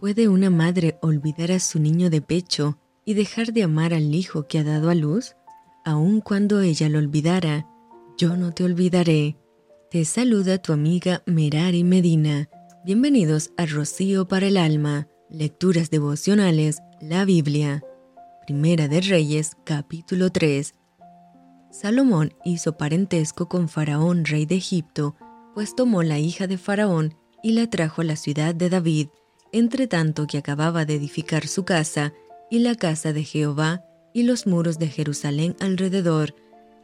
¿Puede una madre olvidar a su niño de pecho y dejar de amar al hijo que ha dado a luz? Aun cuando ella lo olvidara, yo no te olvidaré. Te saluda tu amiga Merari Medina. Bienvenidos a Rocío para el Alma, Lecturas Devocionales, la Biblia. Primera de Reyes, capítulo 3. Salomón hizo parentesco con Faraón, rey de Egipto, pues tomó la hija de Faraón y la trajo a la ciudad de David, entre tanto que acababa de edificar su casa y la casa de Jehová y los muros de Jerusalén alrededor.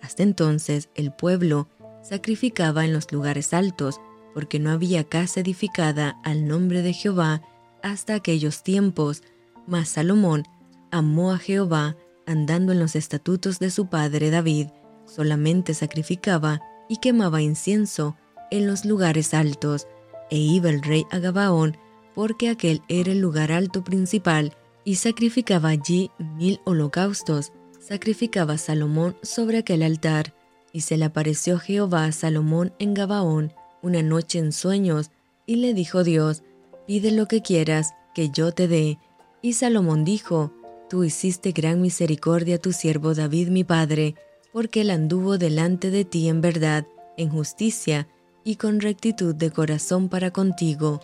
Hasta entonces el pueblo sacrificaba en los lugares altos, porque no había casa edificada al nombre de Jehová hasta aquellos tiempos. Mas Salomón amó a Jehová, andando en los estatutos de su padre David, solamente sacrificaba y quemaba incienso en los lugares altos, e iba el rey a Gabaón porque aquel era el lugar alto principal, y sacrificaba allí mil holocaustos. Sacrificaba Salomón sobre aquel altar, y se le apareció Jehová a Salomón en Gabaón una noche en sueños, y le dijo Dios, pide lo que quieras, que yo te dé. Y Salomón dijo, Tú hiciste gran misericordia a tu siervo David mi padre, porque él anduvo delante de ti en verdad, en justicia y con rectitud de corazón para contigo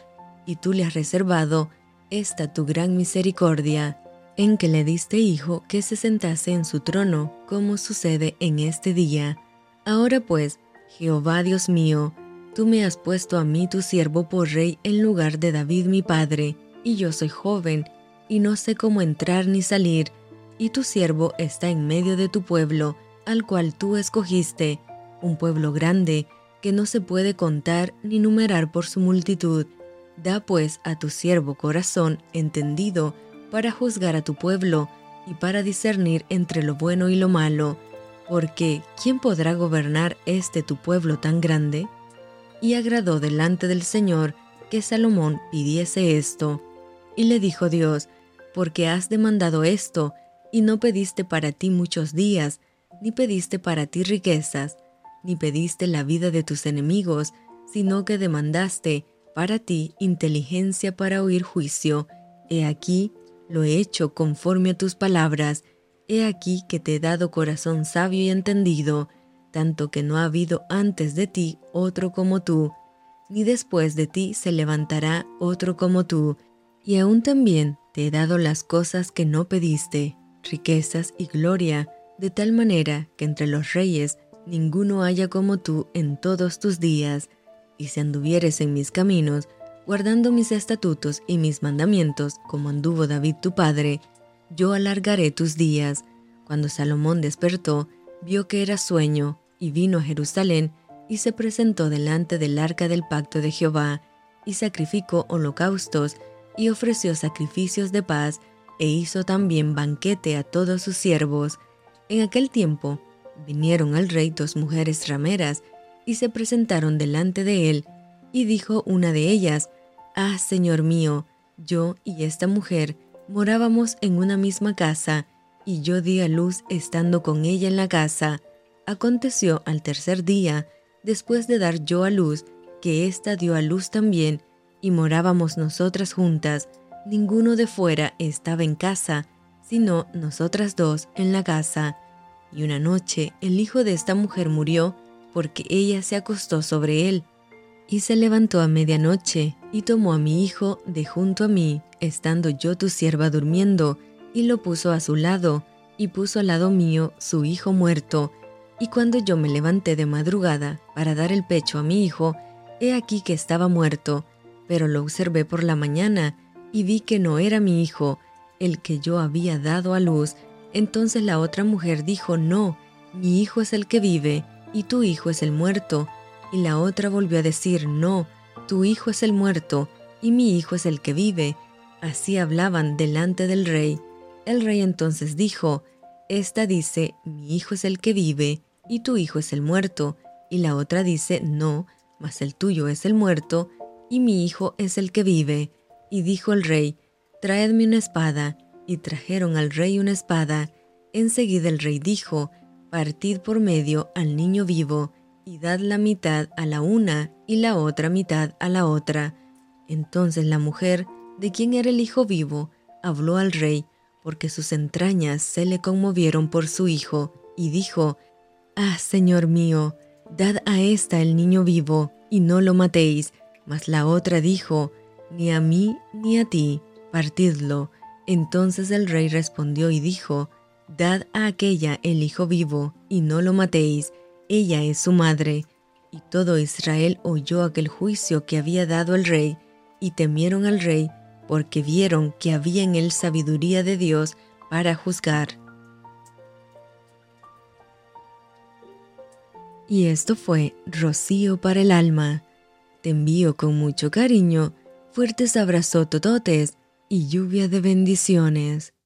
y tú le has reservado esta tu gran misericordia, en que le diste hijo que se sentase en su trono, como sucede en este día. Ahora pues, Jehová Dios mío, tú me has puesto a mí tu siervo por rey en lugar de David mi padre, y yo soy joven, y no sé cómo entrar ni salir, y tu siervo está en medio de tu pueblo, al cual tú escogiste, un pueblo grande, que no se puede contar ni numerar por su multitud Da pues a tu siervo corazón entendido para juzgar a tu pueblo y para discernir entre lo bueno y lo malo, porque ¿quién podrá gobernar este tu pueblo tan grande? Y agradó delante del Señor que Salomón pidiese esto. Y le dijo Dios, porque has demandado esto, y no pediste para ti muchos días, ni pediste para ti riquezas, ni pediste la vida de tus enemigos, sino que demandaste para ti inteligencia para oír juicio. He aquí, lo he hecho conforme a tus palabras. He aquí que te he dado corazón sabio y entendido, tanto que no ha habido antes de ti otro como tú, ni después de ti se levantará otro como tú. Y aún también te he dado las cosas que no pediste, riquezas y gloria, de tal manera que entre los reyes ninguno haya como tú en todos tus días y si anduvieres en mis caminos, guardando mis estatutos y mis mandamientos, como anduvo David tu padre, yo alargaré tus días. Cuando Salomón despertó, vio que era sueño, y vino a Jerusalén, y se presentó delante del arca del pacto de Jehová, y sacrificó holocaustos, y ofreció sacrificios de paz, e hizo también banquete a todos sus siervos. En aquel tiempo vinieron al rey dos mujeres rameras, y se presentaron delante de él, y dijo una de ellas, Ah, Señor mío, yo y esta mujer morábamos en una misma casa, y yo di a luz estando con ella en la casa. Aconteció al tercer día, después de dar yo a luz, que ésta dio a luz también, y morábamos nosotras juntas, ninguno de fuera estaba en casa, sino nosotras dos en la casa. Y una noche el hijo de esta mujer murió, porque ella se acostó sobre él. Y se levantó a medianoche, y tomó a mi hijo de junto a mí, estando yo tu sierva durmiendo, y lo puso a su lado, y puso al lado mío su hijo muerto. Y cuando yo me levanté de madrugada para dar el pecho a mi hijo, he aquí que estaba muerto, pero lo observé por la mañana, y vi que no era mi hijo, el que yo había dado a luz. Entonces la otra mujer dijo, no, mi hijo es el que vive y tu hijo es el muerto. Y la otra volvió a decir, no, tu hijo es el muerto, y mi hijo es el que vive. Así hablaban delante del rey. El rey entonces dijo, Esta dice, mi hijo es el que vive, y tu hijo es el muerto. Y la otra dice, no, mas el tuyo es el muerto, y mi hijo es el que vive. Y dijo el rey, Traedme una espada. Y trajeron al rey una espada. Enseguida el rey dijo, partid por medio al niño vivo, y dad la mitad a la una y la otra mitad a la otra. Entonces la mujer de quién era el hijo vivo, habló al rey, porque sus entrañas se le conmovieron por su hijo, y dijo, Ah, Señor mío, dad a ésta el niño vivo, y no lo matéis. Mas la otra dijo, Ni a mí ni a ti, partidlo. Entonces el rey respondió y dijo, Dad a aquella el hijo vivo, y no lo matéis, ella es su madre. Y todo Israel oyó aquel juicio que había dado el rey, y temieron al rey, porque vieron que había en él sabiduría de Dios para juzgar. Y esto fue Rocío para el alma. Te envío con mucho cariño, fuertes abrazos tototes y lluvia de bendiciones.